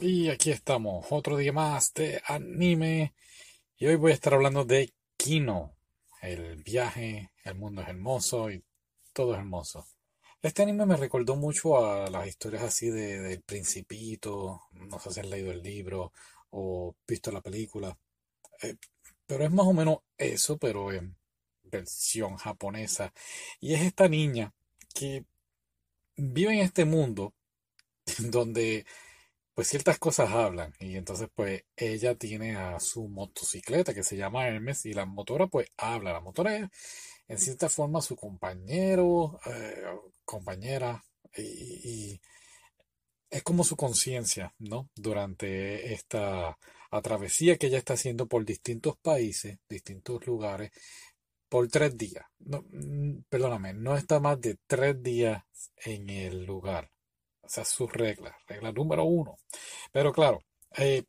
Y aquí estamos, otro día más de anime. Y hoy voy a estar hablando de Kino. El viaje, el mundo es hermoso y todo es hermoso. Este anime me recordó mucho a las historias así de, del Principito. No sé si han leído el libro o visto la película. Eh, pero es más o menos eso, pero en versión japonesa. Y es esta niña que vive en este mundo donde pues ciertas cosas hablan. Y entonces pues ella tiene a su motocicleta que se llama Hermes y la motora pues habla. La motora es en cierta forma su compañero, eh, compañera y, es como su conciencia, ¿no? Durante esta travesía que ella está haciendo por distintos países, distintos lugares, por tres días. No, mm, perdóname, no está más de tres días en el lugar. O sea, sus reglas. Regla número uno. Pero claro, eh,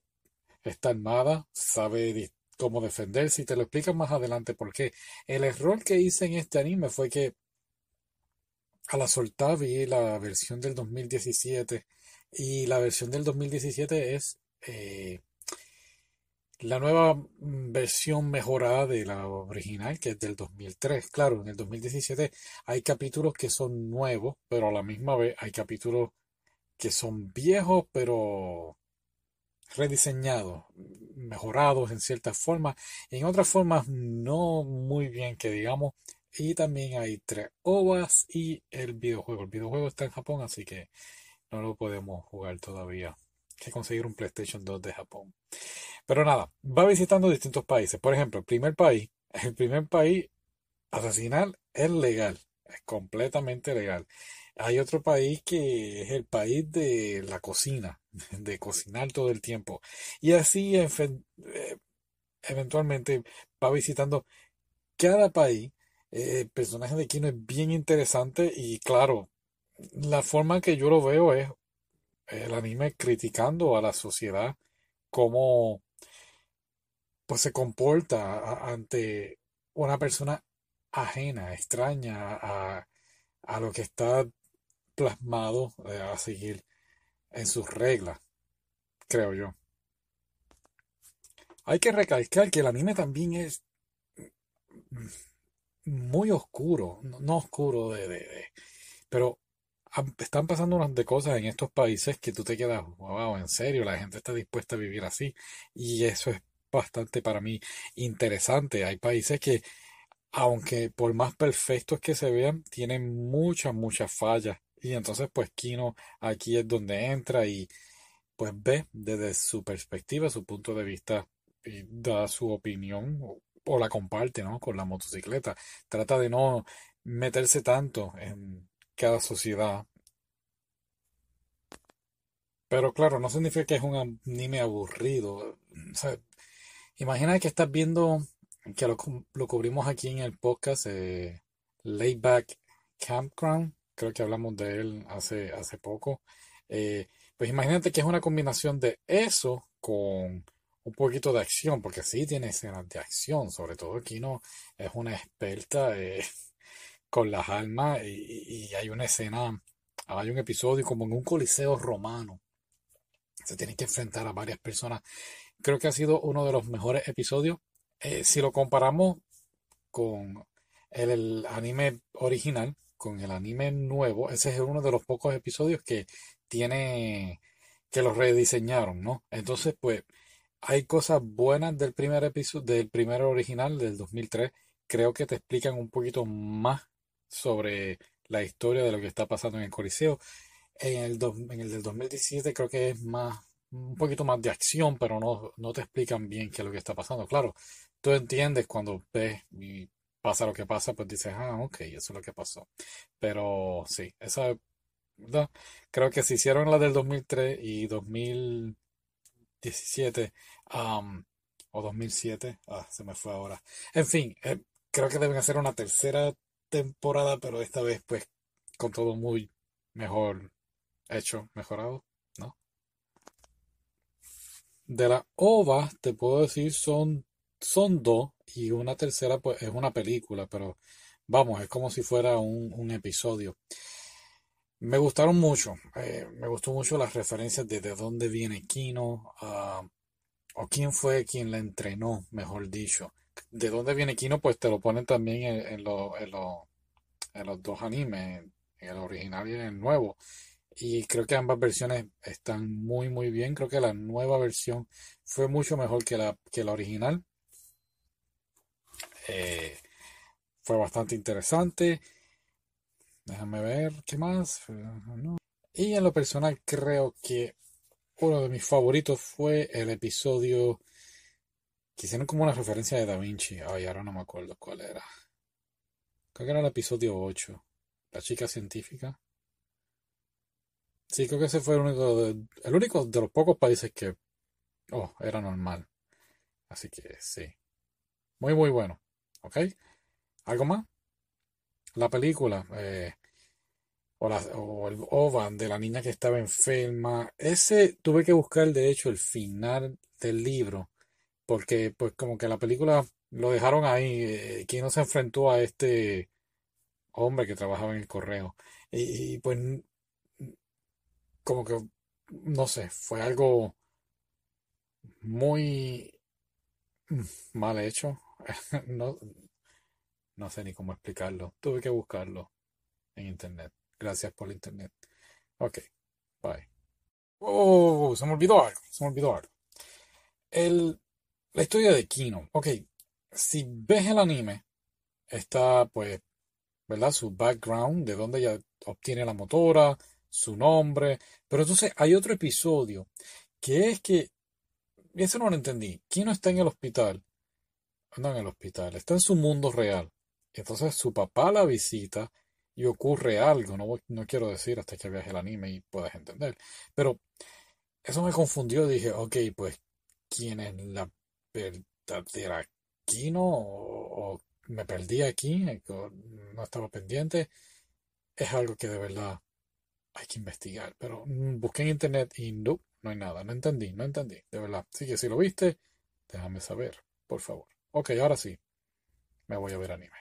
está armada, sabe cómo defenderse y te lo explican más adelante porque el error que hice en este anime fue que a la soltar vi la versión del 2017 y la versión del 2017 es eh, la nueva versión mejorada de la original que es del 2003. Claro, en el 2017 hay capítulos que son nuevos, pero a la misma vez hay capítulos que son viejos pero rediseñados, mejorados en ciertas formas, en otras formas no muy bien que digamos. Y también hay tres OVAs y el videojuego. El videojuego está en Japón, así que no lo podemos jugar todavía. Hay que conseguir un PlayStation 2 de Japón. Pero nada, va visitando distintos países. Por ejemplo, el primer país, el primer país asesinar es legal, es completamente legal. Hay otro país que es el país de la cocina, de cocinar todo el tiempo. Y así eh, eventualmente va visitando cada país. Eh, el personaje de Kino es bien interesante y claro, la forma que yo lo veo es el anime criticando a la sociedad, cómo pues se comporta ante una persona ajena, extraña a, a lo que está plasmado eh, a seguir en sus reglas, creo yo. Hay que recalcar que el anime también es muy oscuro, no oscuro de, de, pero están pasando unas de cosas en estos países que tú te quedas, wow, en serio, la gente está dispuesta a vivir así y eso es bastante para mí interesante. Hay países que, aunque por más perfectos que se vean, tienen muchas, muchas fallas y entonces, pues Kino aquí es donde entra y pues ve desde su perspectiva, su punto de vista y da su opinión o, la comparte, ¿no? Con la motocicleta. Trata de no meterse tanto en cada sociedad. Pero claro, no significa que es un anime aburrido. imagina que estás viendo, que lo, cubrimos aquí en el podcast, eh, Layback Campground creo que hablamos de él hace, hace poco. Eh, pues imagínate que es una combinación de eso con un poquito de acción, porque sí tiene escenas de acción, sobre todo Kino es una experta eh, con las almas y, hay una escena, hay un episodio como en un coliseo romano. Se tiene que enfrentar a varias personas. Creo que ha sido uno de los mejores episodios. Eh, si lo comparamos con el anime original, con el anime nuevo, ese es uno de los pocos episodios que tiene, que los rediseñaron, ¿no? Entonces, pues, hay cosas buenas del primer episodio, del primer original del 2003. Creo que te explican un poquito más sobre la historia de lo que está pasando en el Coliseo. En el, en el del 2017 creo que es más, un poquito más de acción, pero no, no te explican bien qué es lo que está pasando. Claro, tú entiendes cuando ves y pasa lo que pasa, pues dices, ah, ok, eso es lo que pasó. Pero sí, esa, creo que se hicieron la del 2003 y 2017, o 2007, ah, se me fue ahora. En fin, eh, creo que deben hacer una tercera temporada, pero esta vez pues con todo muy mejor hecho, mejorado, ¿no? De la OVA, te puedo decir, son, son dos y una tercera pues es una película, pero vamos, es como si fuera un, episodio. Me gustaron mucho. eh, me gustó mucho las referencias de de dónde viene Kino, ah, o quién fue quien la entrenó, mejor dicho. De dónde viene Kino, pues te lo ponen también en, en, en lo- en los dos animes, en el original y en el nuevo. Y creo que ambas versiones están muy, muy bien. Creo que la nueva versión fue mucho mejor que la, que la original. Eh, fue bastante interesante. Déjame ver qué más. Y en lo personal creo que uno de mis favoritos fue el episodio que hicieron como una referencia de Da Vinci. Ay, ahora no me acuerdo cuál era. Creo que era el episodio 8. La chica científica. Sí, creo que ese fue el único de, el único de los pocos países que, oh, era normal. Así que sí. Muy, muy bueno. ¿Ok? ¿Algo más? La película, eh, o, la- o el OVA de la niña que estaba enferma. Ese tuve que buscar, de hecho, el final del libro, porque pues como que la película lo dejaron ahí, eh, que no se enfrentó a este hombre que trabajaba en el correo. Y, pues como que, no sé, fue algo muy mm, mal hecho. No, no sé ni cómo explicarlo. Tuve que buscarlo en internet. Gracias por el internet. Ok, bye. Oh, se me olvidó algo, se me olvidó algo. El, la historia de Kino. Ok, si ves el anime, está pues, ¿verdad? Su background, de dónde ella obtiene la motora, su nombre. Pero entonces hay otro episodio que es que, eso no lo entendí. Kino está en el hospital, en el hospital, está en su mundo real. Entonces su papá la visita y ocurre algo. No, no quiero decir hasta que veas el anime y puedas entender. Pero eso me confundió. Dije, ok, pues, ¿quién es la verdadera Kino? ¿O, o me perdí aquí? ¿No estaba pendiente? Es algo que de verdad hay que investigar. Pero mm, busqué en internet y no, no hay nada. No entendí, no entendí. De verdad. Así que si lo viste, déjame saber, por favor. Ok, ahora sí, me voy a ver anime.